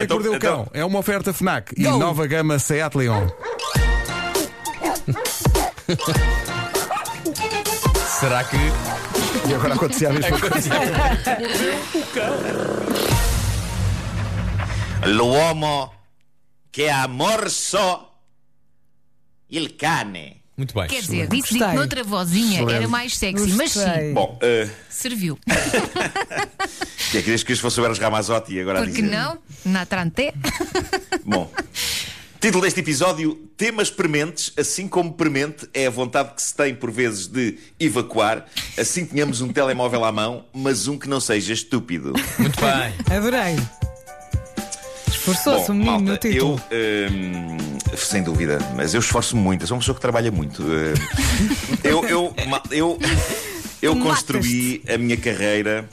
É Então- Mordeu o então- Cão é uma oferta FNAC e Go! nova gama Seat Leon. Será que. E agora acontecia a mesma coisa. L'uomo che ha morso il cane. Muito bem. Quer dizer, disse dito Gostei. noutra vozinha, era mais sexy, mas sim, Gostei. Bom, uh, serviu. que é que desde que isto fosse sobre os Ramazotti e agora a Porque dizer. não? Na Trante. Bom. Título deste episódio: Temas prementes, assim como premente é a vontade que se tem por vezes de evacuar, assim tenhamos um telemóvel à mão, mas um que não seja estúpido. Muito bem. Adorei. Esforçou-se o menino malta, no título. Eu, hum, sem dúvida, mas eu esforço-me muito. Eu sou uma pessoa que trabalha muito. Hum, eu, eu, eu, eu construí a minha carreira.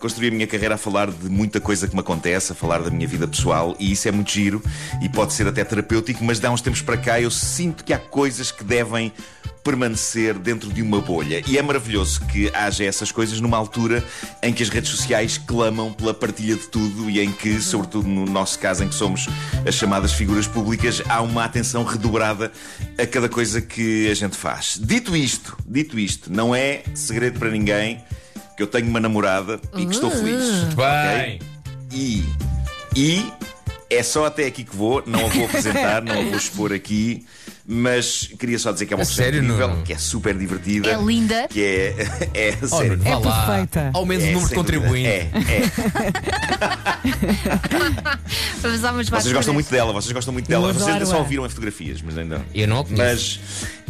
Construí a minha carreira a falar de muita coisa que me acontece, a falar da minha vida pessoal, e isso é muito giro e pode ser até terapêutico, mas de há uns tempos para cá eu sinto que há coisas que devem permanecer dentro de uma bolha. E é maravilhoso que haja essas coisas numa altura em que as redes sociais clamam pela partilha de tudo e em que, sobretudo no nosso caso, em que somos as chamadas figuras públicas, há uma atenção redobrada a cada coisa que a gente faz. Dito isto, dito isto, não é segredo para ninguém que eu tenho uma namorada e que estou feliz. Muito bem. E, e é só até aqui que vou, não a vou apresentar, não a vou expor aqui, mas queria só dizer que é uma A pessoa sério, incrível, que é super divertida. É linda. Que é. É, Oh, sério. Nuno, É lá. perfeita. Ao menos É, o número de contribuintes. É, é. Vamos Vocês gostam muito dela, vocês gostam muito dela. Eu Vocês ainda só ouviram em fotografias, mas ainda. Eu não a conheço. Mas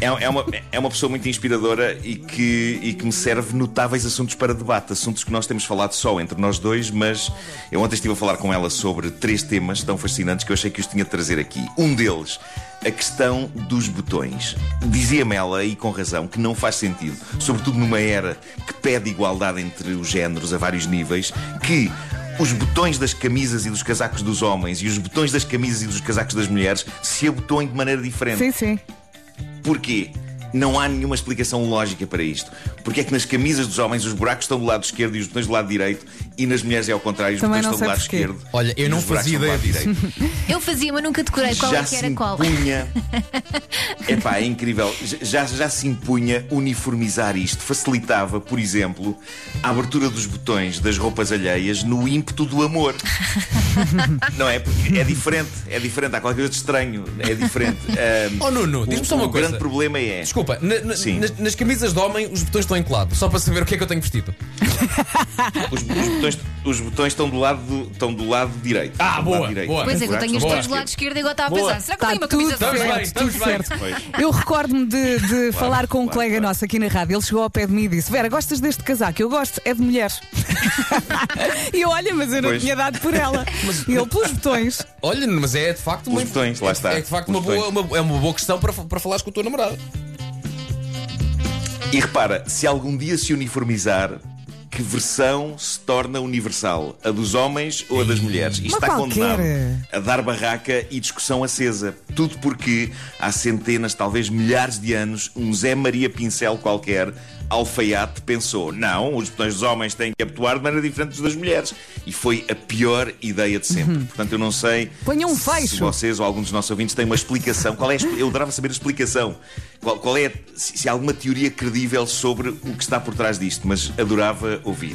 é, é uma, é uma pessoa muito inspiradora e que, e que me serve notáveis assuntos para debate. Assuntos que nós temos falado só entre nós dois, mas eu ontem estive a falar com ela sobre três temas tão fascinantes que eu achei que os tinha de trazer aqui. Um deles, a questão dos botões. Dizia-me ela, e com razão, que não faz sentido, sobretudo numa era que pede igualdade entre os géneros a vários níveis, que os botões das camisas e dos casacos dos homens e os botões das camisas e dos casacos das mulheres se abotoem de maneira diferente. Sim, sim. Porquê? Não há nenhuma explicação lógica para isto. Porque é que nas camisas dos homens os buracos estão do lado esquerdo e os botões do lado direito e nas mulheres é ao contrário, os Também botões estão do lado porquê. esquerdo. Olha, eu não os buracos fazia estão do lado ideia direito. Eu fazia, mas nunca decorei qual já é que se era qual. impunha. Epá, é incrível. Já, já se impunha uniformizar isto. Facilitava, por exemplo, a abertura dos botões das roupas alheias no ímpeto do amor. Não é? Porque é diferente. É diferente. Há qualquer coisa de estranho. É diferente. Ahm, Oh, Nuno, diz-me o- só uma o coisa. grande problema é. Desculpa, na- na- Sim. nas, nas camisas de homem os botões estão em que lado? Só para saber o que é que eu tenho vestido. Os, os botões, os botões estão do lado, do- estão do lado direito. Ah, Estão do lado boa, direito. boa. Pois é, que eu buracos tenho os estão dois do lado esquerdo e agora estava a Boa. pensar, será que eu Está tenho uma tudo camisa bem, certo, estamos bem. certo. Pois. Eu recordo-me de, de falar com um claro, colega claro. nosso aqui na rádio. Ele chegou ao pé de mim e disse: Vera, gostas deste casaco? Eu gosto, é de mulheres. e eu, olha, mas eu não Pois. tinha dado por ela. E ele, pelos botões. Olha, mas é de facto uma. Os botões, lá está. É de facto Os uma boa, botões. uma, é uma boa questão para, para falares com a tua namorada. E repara, se algum dia se uniformizar, que versão se torna universal? A dos homens ou a das mulheres? Isto está qualquer. condenado a dar barraca e discussão acesa. Tudo porque há centenas, talvez milhares de anos, um Zé Maria Pincel qualquer, alfaiate, pensou: não, os botões dos homens têm que abotoar de maneira diferente dos das mulheres. E foi a pior ideia de sempre. Portanto, eu não sei Ponham um se fecho. vocês ou alguns dos nossos ouvintes têm uma explicação. Qual é a eu adorava saber a explicação. Qual, qual é, se, se há alguma teoria credível sobre o que está por trás disto, mas adorava ouvir.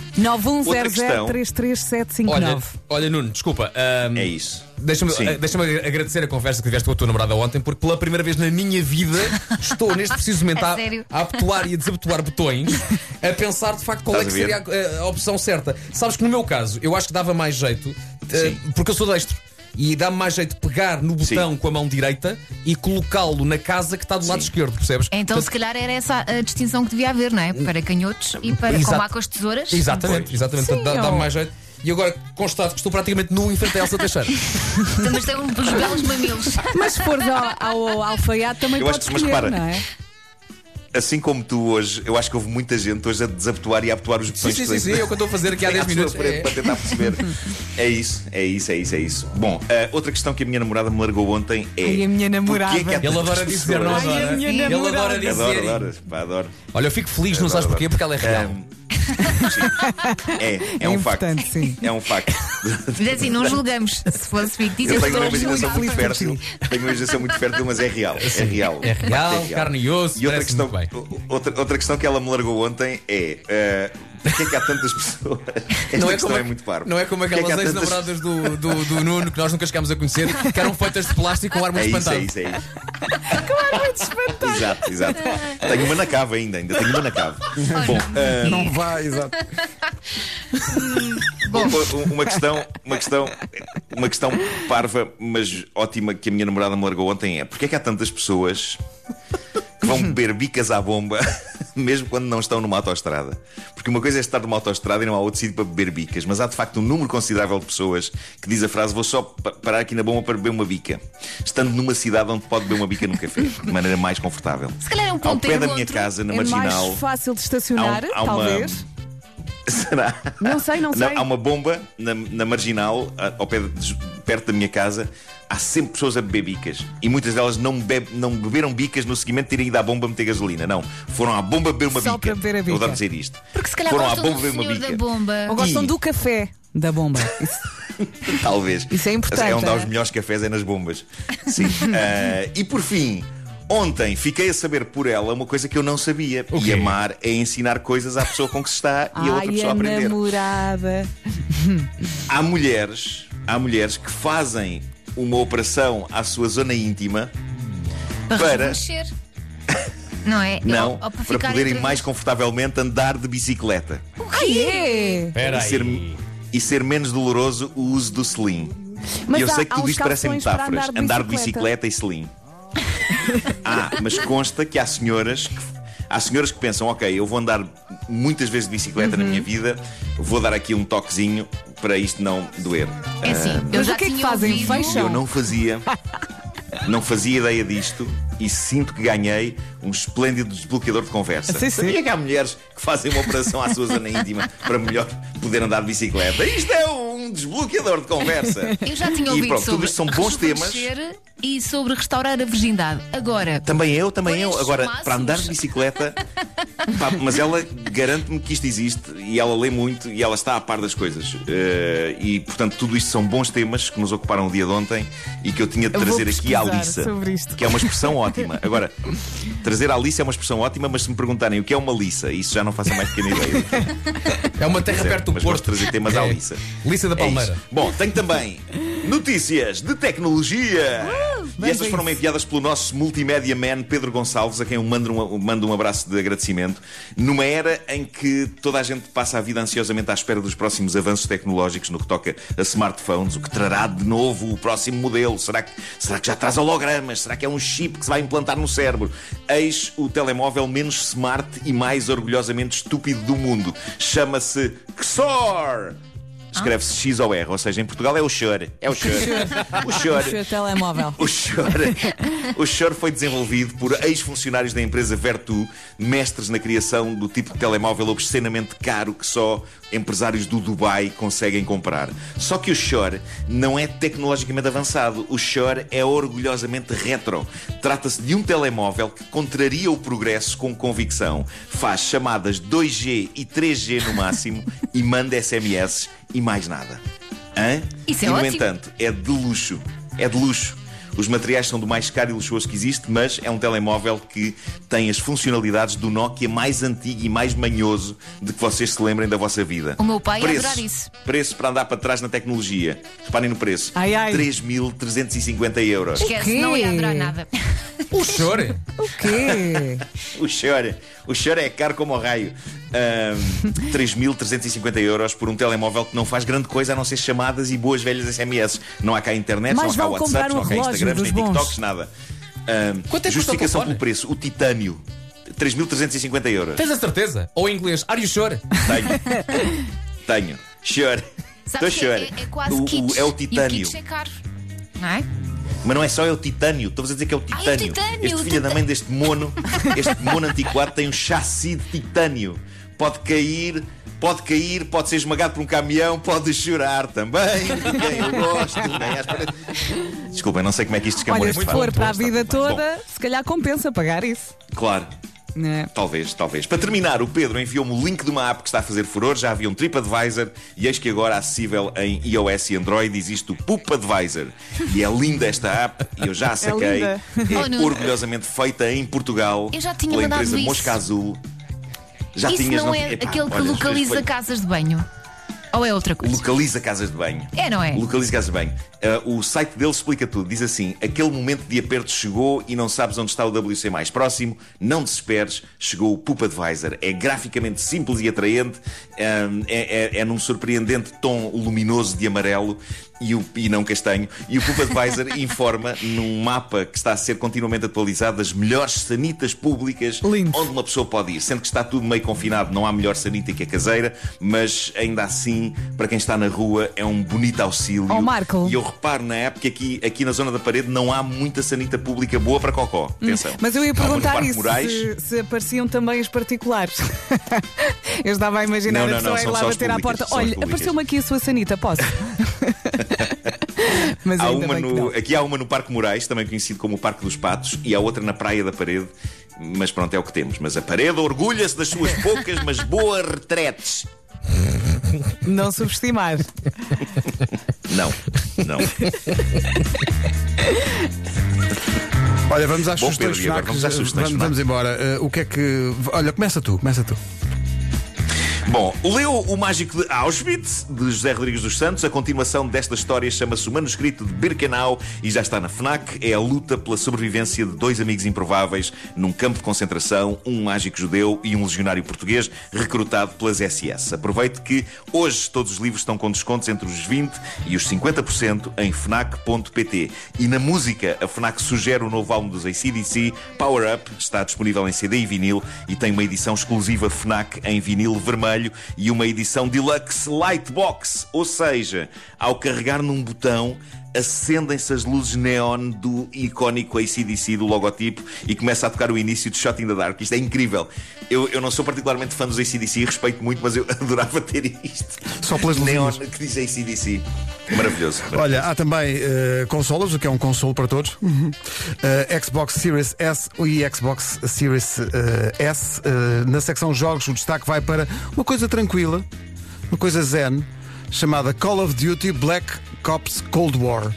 Outra questão 910033759. Olha, olha Nuno, desculpa. ahm, é isso. Deixa-me eh, deixa-me agradecer a conversa que tiveste com a tua namorada ontem, porque pela primeira vez na minha vida estou neste preciso momento A a, abotoar e a desabotoar botões, a pensar de facto qual é que Estás a seria a, a opção certa. Sabes que no meu caso, eu acho que dava mais jeito, eh, Sim. porque eu sou destro. E dá-me mais jeito pegar no botão Sim. com a mão direita e colocá-lo na casa que está do lado Sim. esquerdo, percebes? Então, se calhar era essa a distinção que devia haver, não é? Para canhotos e para Exato. como há com as tesouras. Exatamente, exatamente. Sim, Portanto, dá- dá-me ou- mais jeito. E agora constato que estou praticamente nu em frente a Elsa Teixeira. Mas tem uns belos mamilos. Mas se fores ao, ao alfaiate também Eu acho podes que- mas escolher, repara, não é? Assim como tu hoje, eu acho que houve muita gente hoje a desabotoar e a abotoar os sim, botões sim, sim, sim, têm- é o que eu estou a fazer aqui há têm 10 à sua minutos. É. para tentar perceber. é isso, é isso, é isso, é isso. Bom, ah, outra questão que a minha namorada me largou ontem é. Ai, a minha namorada. porquê que Ele adora dizer, não pessoas- Ai, a adora? minha Ele namorada. adora dizer. Adoro, adoro, pá, adoro. Olha, eu fico feliz, não sabes Adoro, porquê? Porque ela é real. Ahm, Sim. É, é, um facto. sim. É um facto. Mas assim, não julgamos. Se fosse fictício, Eu tenho uma imaginação muito fértil. Tenho uma imaginação muito fértil, mas é real. É real. É real, facto, carne e osso, E outra questão, outra, outra questão que ela me largou ontem é. eh, Porquê é que há tantas pessoas? Esta questão é muito parva. não é como Porquê aquelas tantas- ex-namoradas do, do, do Nuno que nós nunca chegámos a conhecer, que eram feitas de plástico com ar É muito isso, é isso, é isso. Exato, exato. Tenho uma na cave ainda, ainda tenho uma na cave. Bom, eh, Não vai, exato. u- uma questão, uma questão, uma questão parva, mas ótima que a minha namorada me largou ontem é porque é que há tantas pessoas que vão beber bicas à bomba mesmo quando não estão numa autoestrada? Porque uma coisa é estar numa autoestrada e não há outro sítio para beber bicas, mas há de facto um número considerável de pessoas que diz a frase vou só pa- parar aqui na bomba para beber uma bica, estando numa cidade onde pode beber uma bica num café, de maneira mais confortável. Se calhar é um Ao ponto pé da minha casa, na é marginal. mais fácil de estacionar, há há uma- talvez. Será? Não sei, não sei. há uma bomba na, na marginal, ao pé de- perto da minha casa. Há sempre pessoas a beber bicas. E muitas delas não, bebe- não beberam bicas no seguimento de terem ido à bomba meter gasolina. Não. Foram à bomba beber uma Só bica. para beber a Eu bica. adoro dizer isto. Porque se calhar Foram à gostam bomba do beber uma bica. da bomba. Ou gostam E- do café da bomba. Talvez. Isso é importante, É onde há é? os melhores cafés, é nas bombas. Sim. Ah, e por fim. Ontem fiquei a saber por ela uma coisa que eu não sabia. O E amar é ensinar coisas à pessoa com que se está e a outra Ai, pessoa a a aprender. namorada. Há mulheres, há mulheres que fazem uma operação à sua zona íntima para Mexer. Não é? não, Ou- ou para ficar poderem entre- mais confortavelmente andar de bicicleta Ai, é. Espera e ser, aí. e ser menos doloroso o uso do selim. Mas e eu há- sei que tudo os isto parecem para metáforas. andar de de bicicleta e selim. ah, mas consta que há senhoras que há senhoras que pensam, ok, eu vou andar muitas vezes de bicicleta na Uhum. minha vida, vou dar aqui um toquezinho para isto não doer. É assim, eu Mas já o que é que fazem? Fecham? Eu não fazia. Não fazia ideia disto e sinto que ganhei um esplêndido desbloqueador de conversa. Sim, sim. Sabia que há mulheres que fazem uma operação à sua zona íntima para melhor poder andar de bicicleta? Isto é um desbloqueador de conversa. Eu já tinha E ouvido pronto, tudo sobre isto são bons temas. e sobre restaurar a virgindade. Agora, Também eu, também eu. Agora, para andar de bicicleta. pá, mas ela garante-me que isto existe e ela lê muito e ela está a par das coisas. Eh, e, portanto, tudo isto são bons temas que nos ocuparam o dia de ontem e que eu tinha de trazer aqui à Alissa. sobre isto. Que é uma expressão ótima. Agora, trazer à Alissa é uma expressão ótima, mas se me perguntarem o que é uma Lissa, isso já não faço a mais pequena ideia. É uma terra perto do mas Porto. gosto de trazer temas à É. Lissa. Lissa da É Palmeira. isso. Bom, tenho também notícias de tecnologia. E estas foram enviadas pelo nosso multimédia man Pedro Gonçalves, a quem eu mando um, mando um abraço de agradecimento. Numa era em que toda a gente passa a vida ansiosamente à espera dos próximos avanços tecnológicos no que toca a smartphones, o que trará de novo o próximo modelo? Será que, será que já traz hologramas? Será que é um chip que se vai implantar no cérebro? Eis o telemóvel menos smart e mais orgulhosamente estúpido do mundo. Chama-se XOR. Escreve-se X ou R, ou seja, em Portugal é o Shure. É o Shure. O Shure. telemóvel. O Shure, o Shure foi desenvolvido por ex-funcionários da empresa Vertu, mestres na criação do tipo de telemóvel obscenamente caro que só empresários do Dubai conseguem comprar. Só que o Shure não é tecnologicamente avançado. O Shure é orgulhosamente retro. Trata-se de um telemóvel que contraria o progresso com convicção. Faz chamadas 2G e 3G no máximo e manda SMS e mais nada. Hã? Isso é e, no ótimo. entanto, é de luxo. É de luxo. Os materiais são do mais caro e luxuoso que existe, mas é um telemóvel que tem as funcionalidades do Nokia mais antigo e mais manhoso de que vocês se lembrem da vossa vida. O meu pai preço, adorar isso. Preço para andar para trás na tecnologia. Reparem no preço. Ai, ai. 3.350 euros. esquece, não ia adorar nada. O chore. O quê? O choro, o choro é caro como o raio. Ahm, 3.350 euros por um telemóvel que não faz grande coisa a não ser chamadas e boas velhas SMS. Não há cá internet, Mais não há cá WhatsApp, um não há cá Instagrams, nem bons. TikToks, nada. Quanto é que justificação pelo preço, o titânio. 3.350 euros. Tens a certeza? Ou em inglês, are you sure? Tenho. Tenho. Chore. Estou que é, chore. é, quase O- o-. É o E o titânio. é caro. Não é? Mas não é só é o titânio, estou a dizer que é o Ai, o titânio. titânio, este o filho da titânio. mãe deste mono, este mono antiquado tem um chassi de titânio. Pode cair, pode cair, pode ser esmagado por um caminhão, pode chorar também. Quem eu gosto. nem à espera- Desculpem, não sei como é que isto escamou Olha, se for para a vida Bom, toda, se calhar compensa pagar isso. claro. É. Talvez, talvez. Para terminar, o Pedro enviou-me o link de uma app que está a fazer furor. Já havia um TripAdvisor e eis que agora acessível em iOS e Android existe o Poop Advisor. E é linda esta app e eu já a saquei. linda. É, Oh, Nuno. orgulhosamente feita em Portugal Eu já tinha pela empresa isso. Mosca Azul. Já Isso tinhas, não é Epá, aquele que olha, localiza foi- casas de banho? Ou é outra coisa? Localiza casas de banho. É, não é? Localiza casas de banho. Ah, o site dele explica tudo. Diz assim: aquele momento de aperto chegou e não sabes onde está o WC mais próximo. Não desesperes, chegou o Poop Advisor. É graficamente simples e atraente, ah, é, é- é num surpreendente tom luminoso de amarelo e, o, e não castanho. E o Poop Advisor informa num mapa que está a ser continuamente atualizado das melhores sanitas públicas Lindo. onde uma pessoa pode ir. Sendo que está tudo meio confinado, não há melhor sanita que a caseira, mas ainda assim, para quem está na rua, é um bonito auxílio. Oh, Marco. E eu reparo na época que aqui, aqui na zona da parede não há muita sanita pública boa para cocó. Atenção. Hum, Mas eu ia perguntar isso, se, se apareciam também as particulares. eu estava a imaginar Não, a não, pessoa não, ir são lá bater à públicas, porta. são as Olha, apareceu-me aqui a sua sanita, posso? Mas Há uma no, aqui há uma no Parque Moraes, também conhecido como o Parque dos Patos, e há outra na Praia da Parede. Mas pronto, é o que temos. Mas a parede orgulha-se das suas poucas, mas boas retretes. Não subestimar. Não, não. Olha, vamos às Bom, sugestões Pedro, agora FNAC. vamos às sugestões Vamos, vamos embora. Eh, o que é que. Olha, começa tu, começa tu. Bom, leu O Mágico de Auschwitz, de José Rodrigues dos Santos. A continuação desta história chama-se O Manuscrito de Birkenau e já está na FNAC. É a luta pela sobrevivência de dois amigos improváveis num campo de concentração, um mágico judeu e um legionário português recrutado pelas SS. Aproveite que hoje todos os livros estão com descontos entre os 20% e os 50% em FNAC.pt. E na música, a FNAC sugere o novo álbum dos ACDC, Power Up, está disponível em CD e vinil e tem uma edição exclusiva FNAC em vinil vermelho e uma edição deluxe Lightbox, ou seja, ao carregar num botão acendem-se as luzes neon do icónico ACDC do logotipo e começa a tocar o início de Shot in the Dark. Isto é incrível. Eu, eu não sou particularmente fã dos ACDC, respeito muito, mas eu adorava ter isto. Só pelas neon luzinhas. que diz ACDC. Maravilhoso. Olha, há também eh, consolas, o que é um console para todos. Eh, Xbox Series S e Xbox Series eh, S. Na secção jogos, o destaque vai para uma coisa tranquila, uma coisa zen, chamada Call of Duty Black Ops Cold War.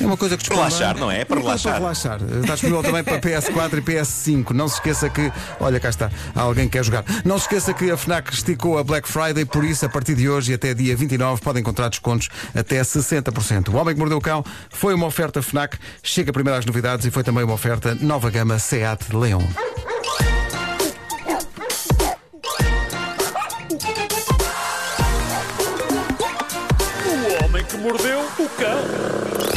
É uma coisa que desconta- Relaxar, não é? É para relaxar. relaxar. Está disponível também para PS4 e PS5. Não se esqueça que. Olha, cá está. Há alguém que quer jogar. Não se esqueça que a Fnac esticou a Black Friday, por isso, a partir de hoje e até dia 29, podem encontrar descontos até 60%. O Homem que Mordeu o Cão foi uma oferta Fnac. Chega primeiro às novidades e foi também uma oferta nova gama Seat Leon. Mordeu o cão.